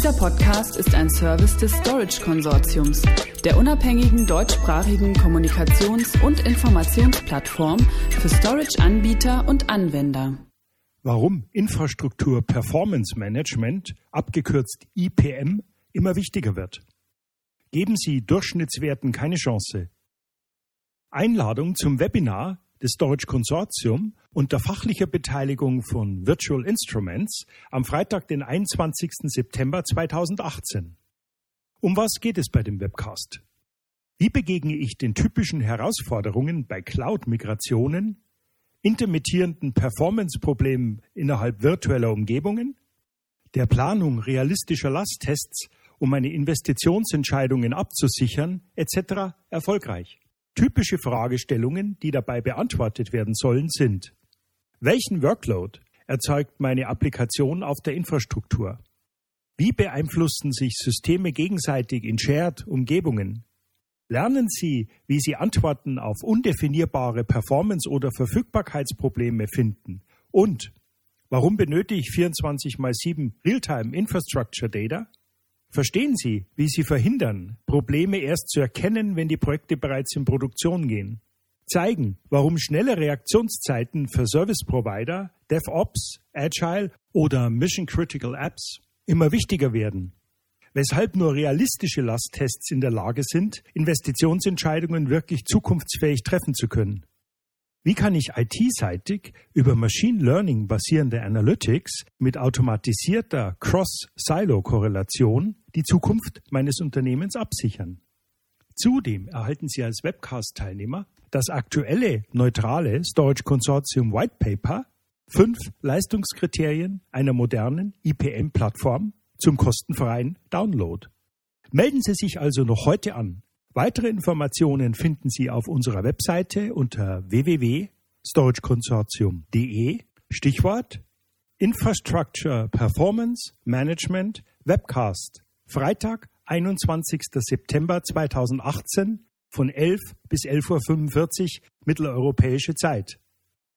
Dieser Podcast ist ein Service des Storage Konsortiums, der unabhängigen deutschsprachigen Kommunikations- und Informationsplattform für Storage-Anbieter und Anwender. Warum Infrastruktur Performance Management, abgekürzt IPM, immer wichtiger wird. Geben Sie Durchschnittswerten keine Chance. Einladung zum Webinar des Storage Konsortium unter fachlicher Beteiligung von Virtual Instruments am Freitag, den 21. September 2018. Um was geht es bei dem Webcast? Wie begegne ich den typischen Herausforderungen bei Cloud-Migrationen, intermittierenden Performance-Problemen innerhalb virtueller Umgebungen, der Planung realistischer Lasttests, um meine Investitionsentscheidungen abzusichern, etc. erfolgreich? Typische Fragestellungen, die dabei beantwortet werden sollen, sind Welchen Workload erzeugt meine Applikation auf der Infrastruktur? Wie beeinflussen sich Systeme gegenseitig in Shared-Umgebungen? Lernen Sie, wie Sie Antworten auf undefinierbare Performance- oder Verfügbarkeitsprobleme finden. Und warum benötige ich 24 x 7 Realtime Infrastructure Data? Verstehen Sie, wie Sie verhindern, Probleme erst zu erkennen, wenn die Projekte bereits in Produktion gehen. Zeigen, warum schnelle Reaktionszeiten für Service Provider, DevOps, Agile oder Mission Critical Apps immer wichtiger werden. Weshalb nur realistische Lasttests in der Lage sind, Investitionsentscheidungen wirklich zukunftsfähig treffen zu können. Wie kann ich IT-seitig über Machine Learning basierende Analytics mit automatisierter Cross-Silo-Korrelation die Zukunft meines Unternehmens absichern? Zudem erhalten Sie als Webcast-Teilnehmer das aktuelle neutrale Storage Consortium White Paper fünf Leistungskriterien einer modernen IPM-Plattform zum kostenfreien Download. Melden Sie sich also noch heute an Weitere Informationen finden Sie auf unserer Webseite unter www.storageconsortium.de Stichwort Infrastructure Performance Management Webcast Freitag, 21. September 2018 von 11 bis 11.45 Uhr mitteleuropäische Zeit.